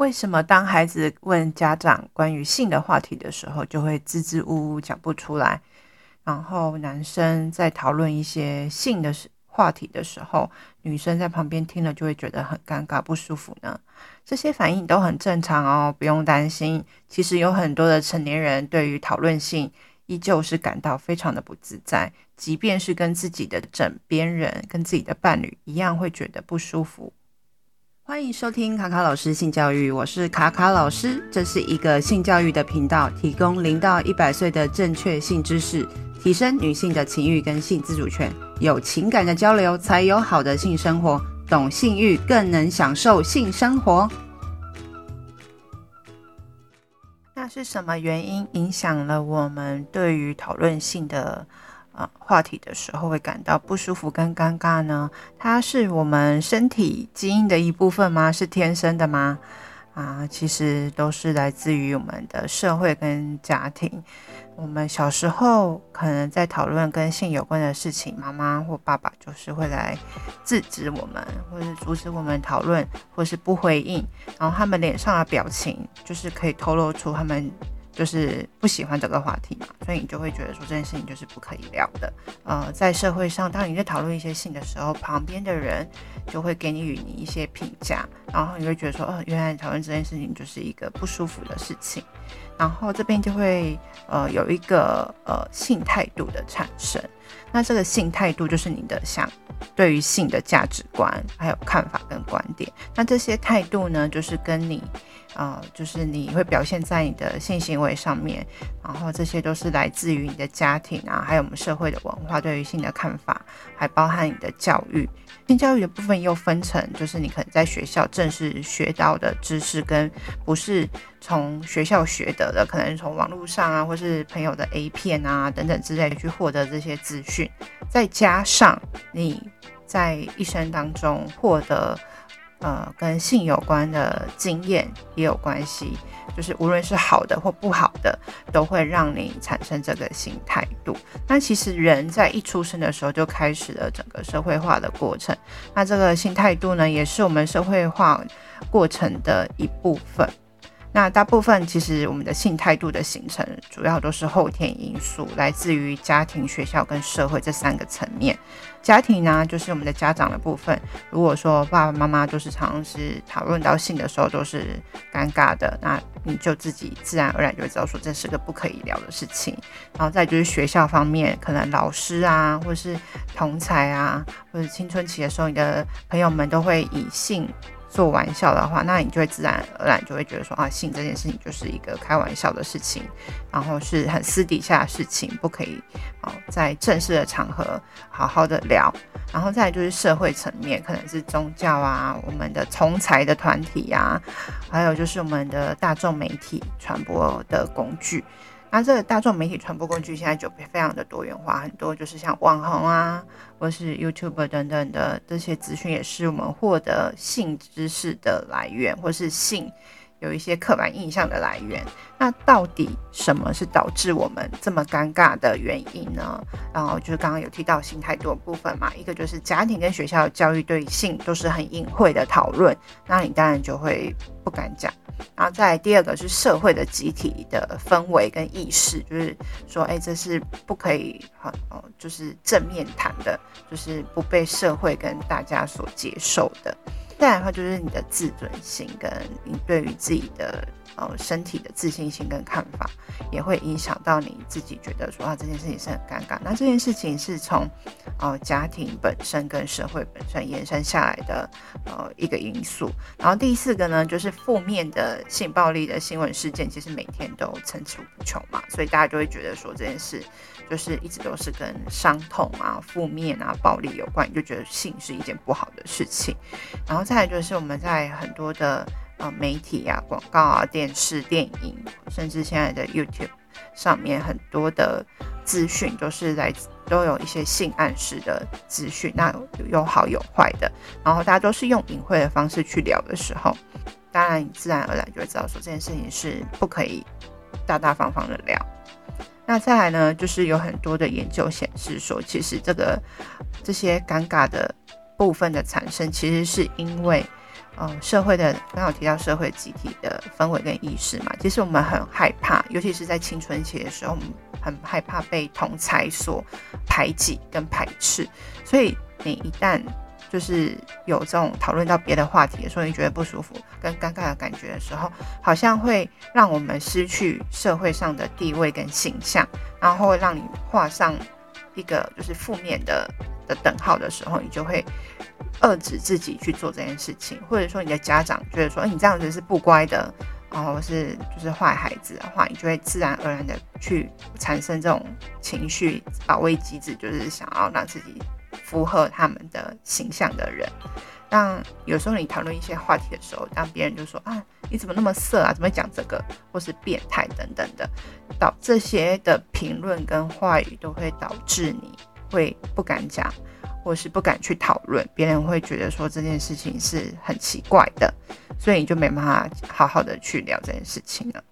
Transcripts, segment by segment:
为什么当孩子问家长关于性的话题的时候，就会支支吾吾讲不出来？然后男生在讨论一些性的话题的时候，女生在旁边听了就会觉得很尴尬、不舒服呢？这些反应都很正常哦，不用担心。其实有很多的成年人对于讨论性依旧是感到非常的不自在，即便是跟自己的枕边人、跟自己的伴侣一样，会觉得不舒服。欢迎收听卡卡老师性教育，我是卡卡老师，这是一个性教育的频道，提供零到一百岁的正确性知识，提升女性的情欲跟性自主权，有情感的交流才有好的性生活，懂性欲更能享受性生活。那是什么原因影响了我们对于讨论性的？啊，话题的时候会感到不舒服跟尴尬呢？它是我们身体基因的一部分吗？是天生的吗？啊，其实都是来自于我们的社会跟家庭。我们小时候可能在讨论跟性有关的事情，妈妈或爸爸就是会来制止我们，或是阻止我们讨论，或是不回应。然后他们脸上的表情就是可以透露出他们。就是不喜欢这个话题嘛，所以你就会觉得说这件事情就是不可以聊的。呃，在社会上，当你在讨论一些性的时候，旁边的人就会给你与你一些评价，然后你会觉得说，哦，原来讨论这件事情就是一个不舒服的事情，然后这边就会呃有一个呃性态度的产生。那这个性态度就是你的想对于性的价值观还有看法跟观点。那这些态度呢，就是跟你。呃，就是你会表现在你的性行为上面，然后这些都是来自于你的家庭啊，还有我们社会的文化对于性的看法，还包含你的教育。性教育的部分又分成，就是你可能在学校正式学到的知识，跟不是从学校学得的，可能从网络上啊，或是朋友的 A 片啊等等之类去获得这些资讯，再加上你在一生当中获得。呃，跟性有关的经验也有关系，就是无论是好的或不好的，都会让你产生这个新态度。那其实人在一出生的时候就开始了整个社会化的过程，那这个新态度呢，也是我们社会化过程的一部分。那大部分其实我们的性态度的形成，主要都是后天因素，来自于家庭、学校跟社会这三个层面。家庭呢，就是我们的家长的部分。如果说爸爸妈妈都是常常是讨论到性的时候都是尴尬的，那你就自己自然而然就会知道说这是个不可以聊的事情。然后再就是学校方面，可能老师啊，或是同侪啊，或者青春期的时候，你的朋友们都会以性。做玩笑的话，那你就会自然而然就会觉得说啊，性这件事情就是一个开玩笑的事情，然后是很私底下的事情，不可以哦在正式的场合好好的聊。然后再来就是社会层面，可能是宗教啊，我们的同侪的团体啊，还有就是我们的大众媒体传播的工具。那这个大众媒体传播工具现在就非常的多元化，很多就是像网红啊，或是 YouTube 等等的这些资讯，也是我们获得性知识的来源，或是性有一些刻板印象的来源。那到底什么是导致我们这么尴尬的原因呢？然后就是刚刚有提到性态度的部分嘛，一个就是家庭跟学校教育对性都是很隐晦的讨论，那你当然就会不敢讲。然后再来第二个是社会的集体的氛围跟意识，就是说，哎，这是不可以很哦，就是正面谈的，就是不被社会跟大家所接受的。再来的话就是你的自尊心跟你对于自己的。呃，身体的自信心跟看法也会影响到你自己，觉得说啊，这件事情是很尴尬。那这件事情是从呃家庭本身跟社会本身延伸下来的呃一个因素。然后第四个呢，就是负面的性暴力的新闻事件，其实每天都层出不穷嘛，所以大家就会觉得说这件事就是一直都是跟伤痛啊、负面啊、暴力有关，你就觉得性是一件不好的事情。然后再来就是我们在很多的。呃，媒体啊，广告啊，电视、电影，甚至现在的 YouTube 上面很多的资讯都是来自，都有一些性暗示的资讯，那有好有坏的。然后大家都是用隐晦的方式去聊的时候，当然你自然而然就会知道说这件事情是不可以大大方方的聊。那再来呢，就是有很多的研究显示说，其实这个这些尴尬的部分的产生，其实是因为。呃，社会的刚好提到社会集体的氛围跟意识嘛，其实我们很害怕，尤其是在青春期的时候，我们很害怕被同才所排挤跟排斥。所以你一旦就是有这种讨论到别的话题的时候，你觉得不舒服跟尴尬的感觉的时候，好像会让我们失去社会上的地位跟形象，然后会让你画上一个就是负面的的等号的时候，你就会。遏制自己去做这件事情，或者说你的家长觉得说，哎，你这样子是不乖的，然后是就是坏孩子的话，你就会自然而然的去产生这种情绪保卫机制，就是想要让自己符合他们的形象的人。当有时候你讨论一些话题的时候，当别人就说啊，你怎么那么色啊，怎么讲这个，或是变态等等的，导这些的评论跟话语都会导致你会不敢讲。或是不敢去讨论，别人会觉得说这件事情是很奇怪的，所以你就没办法好好的去聊这件事情了。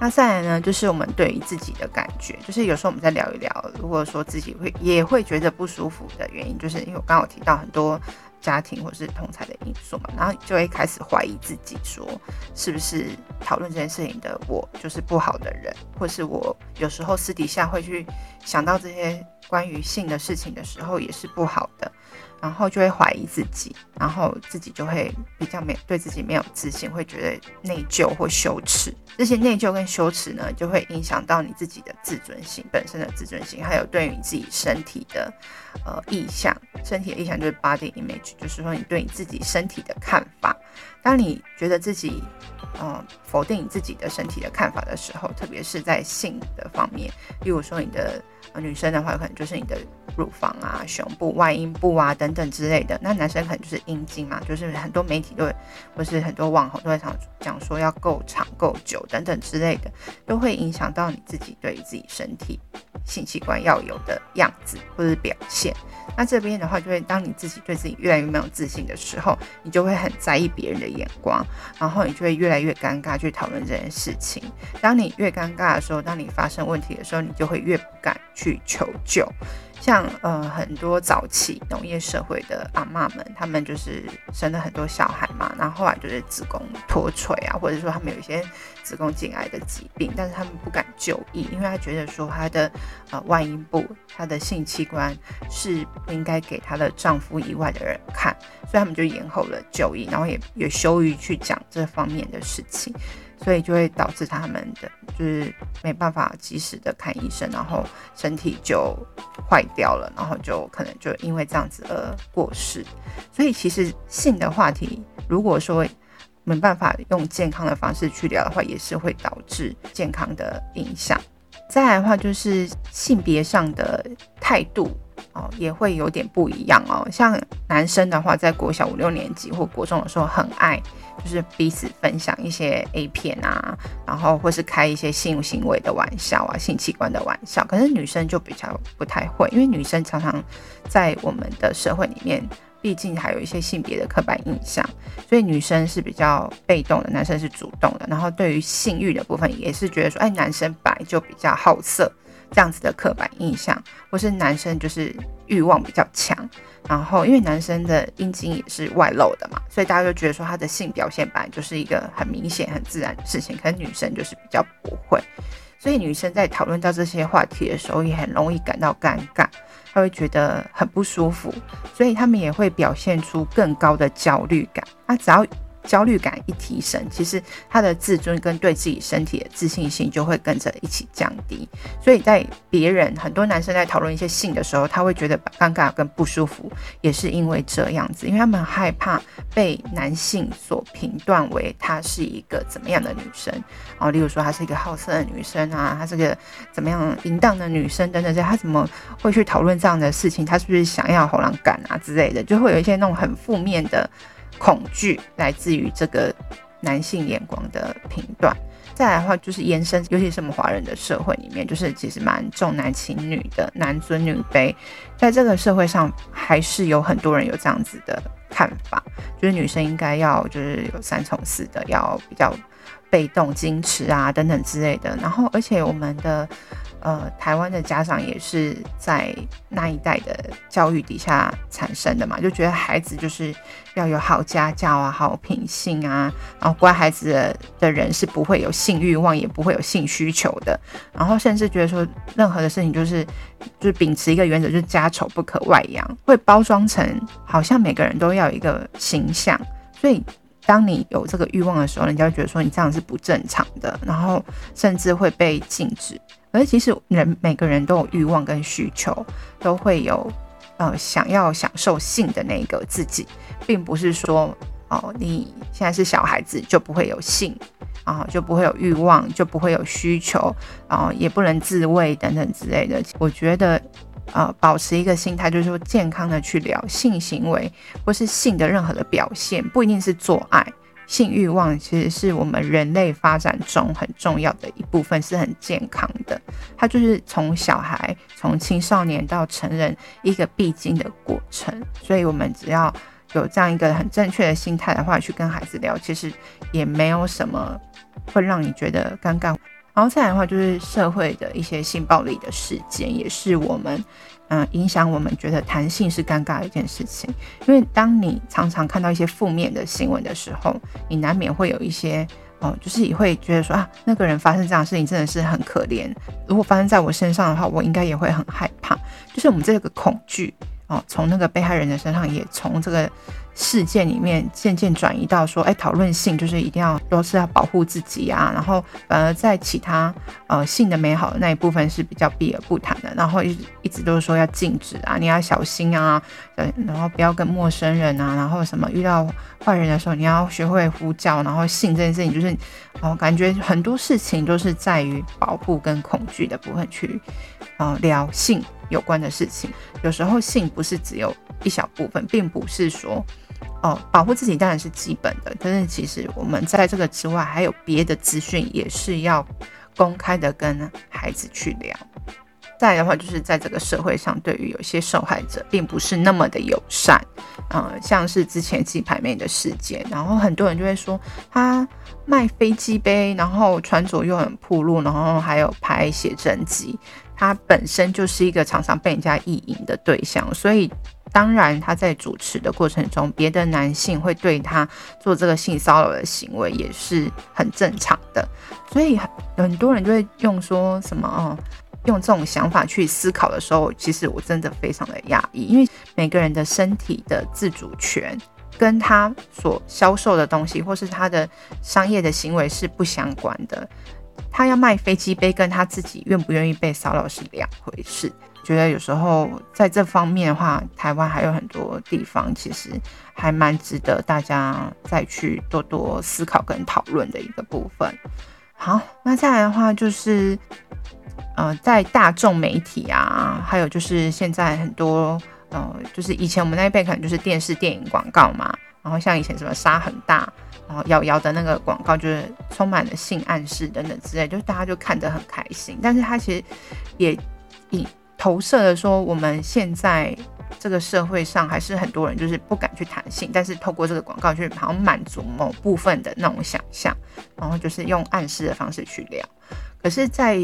那再来呢，就是我们对于自己的感觉，就是有时候我们在聊一聊，如果说自己会也会觉得不舒服的原因，就是因为我刚刚有提到很多。家庭或是同侪的因素嘛，然后就会开始怀疑自己，说是不是讨论这件事情的我就是不好的人，或是我有时候私底下会去想到这些关于性的事情的时候也是不好的。然后就会怀疑自己，然后自己就会比较没对自己没有自信，会觉得内疚或羞耻。这些内疚跟羞耻呢，就会影响到你自己的自尊心本身的自尊心，还有对于你自己身体的呃意向。身体的意向就是 body image，就是说你对你自己身体的看法。当你觉得自己呃否定你自己的身体的看法的时候，特别是在性的方面，例如说你的。女生的话，可能就是你的乳房啊、胸部、外阴部啊等等之类的。那男生可能就是阴茎嘛，就是很多媒体都会，或是很多网红都会想讲说要够长、够久等等之类的，都会影响到你自己对自己身体性器官要有的样子或者是表现。那这边的话，就会当你自己对自己越来越没有自信的时候，你就会很在意别人的眼光，然后你就会越来越尴尬去讨论这件事情。当你越尴尬的时候，当你发生问题的时候，你就会越不敢去求救。像呃很多早期农业社会的阿嬷们，他们就是生了很多小孩嘛，然后后来就是子宫脱垂啊，或者说他们有一些子宫颈癌的疾病，但是他们不敢就医，因为他觉得说他的呃外阴部、他的性器官是不应该给他的丈夫以外的人看，所以他们就延后了就医，然后也也羞于去讲这方面的事情。所以就会导致他们的就是没办法及时的看医生，然后身体就坏掉了，然后就可能就因为这样子而过世。所以其实性的话题，如果说没办法用健康的方式去聊的话，也是会导致健康的影响。再来的话，就是性别上的态度。也会有点不一样哦。像男生的话，在国小五六年级或国中的时候，很爱就是彼此分享一些 A 片啊，然后或是开一些性行为的玩笑啊，性器官的玩笑。可是女生就比较不太会，因为女生常常在我们的社会里面，毕竟还有一些性别的刻板印象，所以女生是比较被动的，男生是主动的。然后对于性欲的部分，也是觉得说，哎，男生本来就比较好色。这样子的刻板印象，或是男生就是欲望比较强，然后因为男生的阴茎也是外露的嘛，所以大家就觉得说他的性表现本来就是一个很明显、很自然的事情，可是女生就是比较不会，所以女生在讨论到这些话题的时候，也很容易感到尴尬，她会觉得很不舒服，所以他们也会表现出更高的焦虑感。那只要焦虑感一提升，其实他的自尊跟对自己身体的自信心就会跟着一起降低。所以在别人很多男生在讨论一些性的时候，他会觉得尴尬跟不舒服，也是因为这样子，因为他们害怕被男性所评断为她是一个怎么样的女生哦，例如说她是一个好色的女生啊，她是个怎么样淫荡的女生等等，这他怎么会去讨论这样的事情？他是不是想要喉咙感啊之类的？就会有一些那种很负面的。恐惧来自于这个男性眼光的评断，再来的话就是延伸，尤其是我们华人的社会里面，就是其实蛮重男轻女的，男尊女卑，在这个社会上还是有很多人有这样子的看法，就是女生应该要就是有三从四德，要比较被动、矜持啊等等之类的。然后，而且我们的呃，台湾的家长也是在那一代的教育底下产生的嘛，就觉得孩子就是要有好家教啊，好品性啊，然后乖孩子的人是不会有性欲望，也不会有性需求的，然后甚至觉得说任何的事情就是就是秉持一个原则，就是家丑不可外扬，会包装成好像每个人都要有一个形象，所以。当你有这个欲望的时候，人家会觉得说你这样是不正常的，然后甚至会被禁止。而其实人每个人都有欲望跟需求，都会有呃想要享受性的那个自己，并不是说哦你现在是小孩子就不会有性啊，就不会有欲望，就不会有需求，然后也不能自慰等等之类的。我觉得。呃，保持一个心态，就是说健康的去聊性行为，或是性的任何的表现，不一定是做爱。性欲望其实是我们人类发展中很重要的一部分，是很健康的。它就是从小孩、从青少年到成人一个必经的过程。所以，我们只要有这样一个很正确的心态的话，去跟孩子聊，其实也没有什么会让你觉得尴尬。然后再来的话，就是社会的一些性暴力的事件，也是我们嗯、影响我们觉得谈性是尴尬的一件事情。因为当你常常看到一些负面的新闻的时候，你难免会有一些哦、就是也会觉得说啊，那个人发生这样的事情真的是很可怜。如果发生在我身上的话，我应该也会很害怕。就是我们这个恐惧哦，从那个被害人的身上，也从这个。事件里面渐渐转移到说，哎，讨论性就是一定要都是要保护自己啊，然后反而在其他呃性的美好的那一部分是比较避而不谈的，然后一一直都是说要禁止啊，你要小心啊，然后不要跟陌生人啊，然后什么遇到坏人的时候你要学会呼叫，然后性这件事情就是，哦，感觉很多事情都是在于保护跟恐惧的部分去，呃，聊性有关的事情，有时候性不是只有一小部分，并不是说。哦，保护自己当然是基本的，但是其实我们在这个之外还有别的资讯，也是要公开的跟孩子去聊。再的话，就是在这个社会上，对于有些受害者，并不是那么的友善。嗯，像是之前鸡排妹的事件，然后很多人就会说他卖飞机杯，然后穿着又很暴露，然后还有拍写真集，他本身就是一个常常被人家意淫的对象，所以。当然，他在主持的过程中，别的男性会对他做这个性骚扰的行为，也是很正常的。所以很多人就会用说什么哦，用这种想法去思考的时候，其实我真的非常的压抑，因为每个人的身体的自主权跟他所销售的东西，或是他的商业的行为是不相关的。他要卖飞机杯，跟他自己愿不愿意被骚扰是两回事。觉得有时候在这方面的话，台湾还有很多地方其实还蛮值得大家再去多多思考跟讨论的一个部分。好，那再来的话就是，呃，在大众媒体啊，还有就是现在很多，呃，就是以前我们那一辈可能就是电视、电影广告嘛，然后像以前什么沙很大，然后瑶瑶的那个广告就是充满了性暗示等等之类，就是大家就看得很开心，但是它其实也以。投射的说，我们现在这个社会上还是很多人就是不敢去谈性，但是透过这个广告，就是好像满足某部分的那种想象，然后就是用暗示的方式去聊。可是，在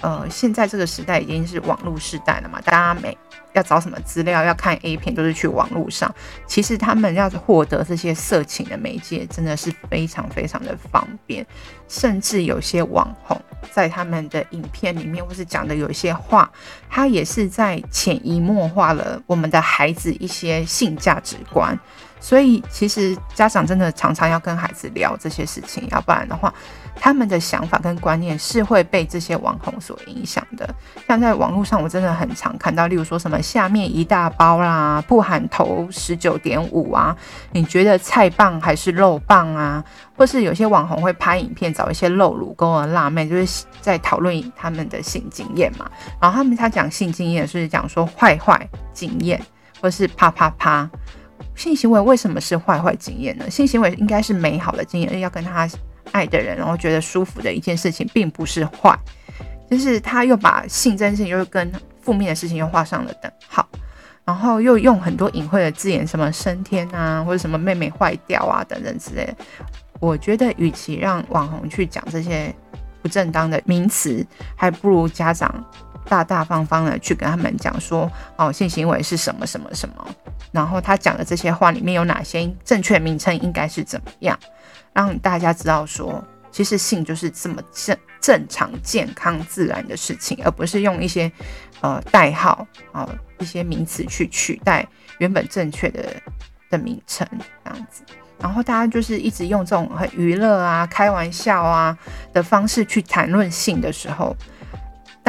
呃现在这个时代已经是网络时代了嘛，大家每要找什么资料，要看 A 片，都是去网络上。其实他们要获得这些色情的媒介，真的是非常非常的方便，甚至有些网红。在他们的影片里面，或是讲的有一些话，他也是在潜移默化了我们的孩子一些性价值观。所以，其实家长真的常常要跟孩子聊这些事情，要不然的话，他们的想法跟观念是会被这些网红所影响的。像在网络上，我真的很常看到，例如说什么下面一大包啦，不含头十九点五啊，你觉得菜棒还是肉棒啊？或是有些网红会拍影片，找一些露乳沟的辣妹，就是在讨论他们的性经验嘛。然后他们他讲性经验，是讲说坏坏经验，或是啪啪啪。性行为为什么是坏坏经验呢？性行为应该是美好的经验，要跟他爱的人，然后觉得舒服的一件事情，并不是坏。就是他又把性这件事情又跟负面的事情又画上了等号，然后又用很多隐晦的字眼，什么升天啊，或者什么妹妹坏掉啊等等之类的。我觉得，与其让网红去讲这些不正当的名词，还不如家长大大方方的去跟他们讲说，哦，性行为是什么什么什么，然后他讲的这些话里面有哪些正确名称应该是怎么样，让大家知道说，其实性就是这么正正常、健康、自然的事情，而不是用一些呃代号啊、呃、一些名词去取代原本正确的的名称这样子。然后大家就是一直用这种很娱乐啊、开玩笑啊的方式去谈论性的时候，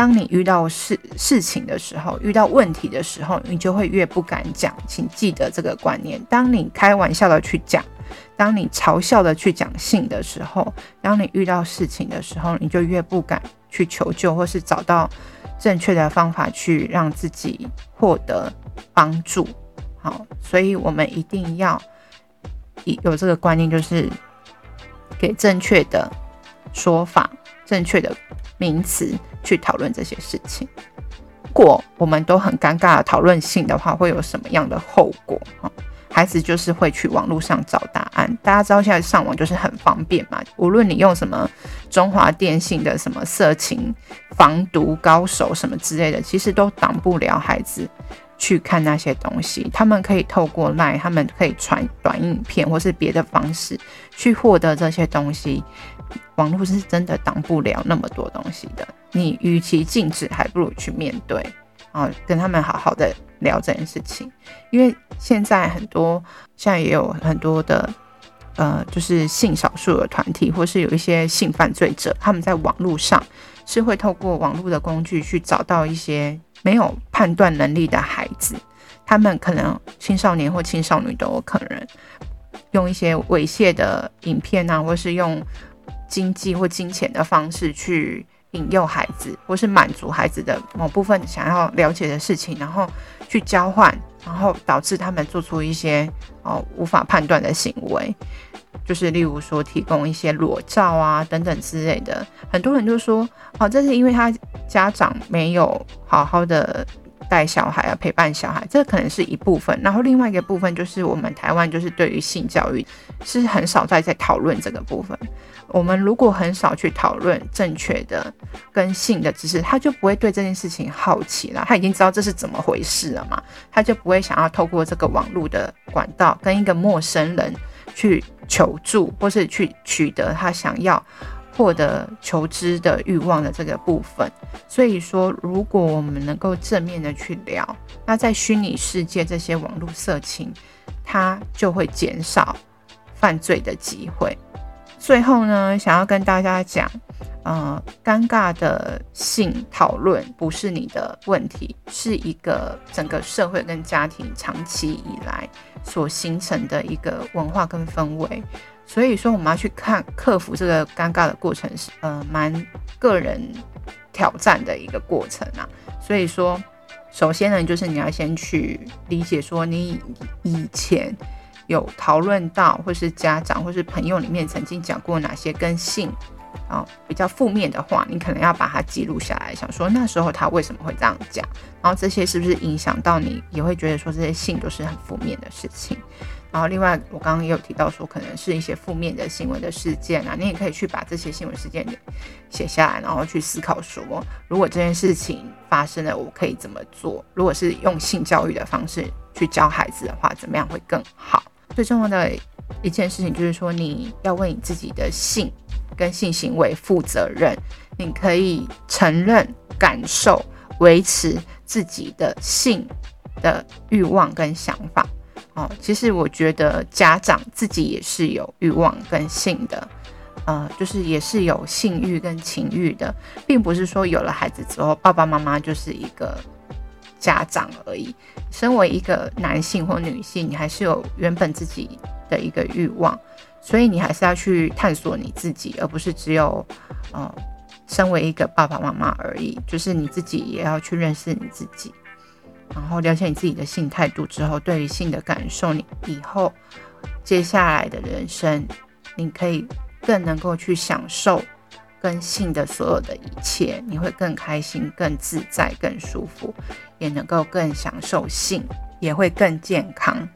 当你遇到事事情的时候，遇到问题的时候，你就会越不敢讲。请记得这个观念：当你开玩笑的去讲，当你嘲笑的去讲性的时候，当你遇到事情的时候，你就越不敢去求救，或是找到正确的方法去让自己获得帮助。好，所以我们一定要。有这个观念，就是给正确的说法、正确的名词去讨论这些事情。如果我们都很尴尬的讨论性的话，会有什么样的后果？哈，孩子就是会去网络上找答案。大家知道现在上网就是很方便嘛，无论你用什么中华电信的什么色情防毒高手什么之类的，其实都挡不了孩子。去看那些东西，他们可以透过赖他们可以传短影片或是别的方式去获得这些东西。网络是真的挡不了那么多东西的。你与其禁止，还不如去面对啊，跟他们好好的聊这件事情。因为现在很多，现在也有很多的呃，就是性少数的团体，或是有一些性犯罪者，他们在网络上是会透过网络的工具去找到一些。没有判断能力的孩子，他们可能青少年或青少女都有可能用一些猥亵的影片啊，或是用经济或金钱的方式去引诱孩子，或是满足孩子的某部分想要了解的事情，然后去交换，然后导致他们做出一些哦无法判断的行为。就是例如说，提供一些裸照啊等等之类的，很多人就说，哦，这是因为他家长没有好好的带小孩啊，陪伴小孩，这可能是一部分。然后另外一个部分就是，我们台湾就是对于性教育是很少在在讨论这个部分。我们如果很少去讨论正确的跟性的知识，他就不会对这件事情好奇了。他已经知道这是怎么回事了嘛，他就不会想要透过这个网络的管道跟一个陌生人。去求助，或是去取得他想要获得求知的欲望的这个部分。所以说，如果我们能够正面的去聊，那在虚拟世界这些网络色情，它就会减少犯罪的机会。最后呢，想要跟大家讲。呃，尴尬的性讨论不是你的问题，是一个整个社会跟家庭长期以来所形成的一个文化跟氛围。所以说，我们要去看克服这个尴尬的过程是呃蛮个人挑战的一个过程啊。所以说，首先呢，就是你要先去理解说，你以前有讨论到，或是家长或是朋友里面曾经讲过哪些跟性。哦，比较负面的话，你可能要把它记录下来，想说那时候他为什么会这样讲，然后这些是不是影响到你，也会觉得说这些信都是很负面的事情。然后另外，我刚刚也有提到说，可能是一些负面的新闻的事件啊，你也可以去把这些新闻事件写下来，然后去思考说，如果这件事情发生了，我可以怎么做？如果是用性教育的方式去教孩子的话，怎么样会更好？最重要的一件事情就是说，你要为你自己的性。跟性行为负责任，你可以承认、感受、维持自己的性的欲望跟想法。哦，其实我觉得家长自己也是有欲望跟性的，呃，就是也是有性欲跟情欲的，并不是说有了孩子之后，爸爸妈妈就是一个家长而已。身为一个男性或女性，你还是有原本自己的一个欲望。所以你还是要去探索你自己，而不是只有，呃，身为一个爸爸妈妈而已。就是你自己也要去认识你自己，然后了解你自己的性态度之后，对于性的感受，你以后接下来的人生，你可以更能够去享受跟性的所有的一切，你会更开心、更自在、更舒服，也能够更享受性，也会更健康。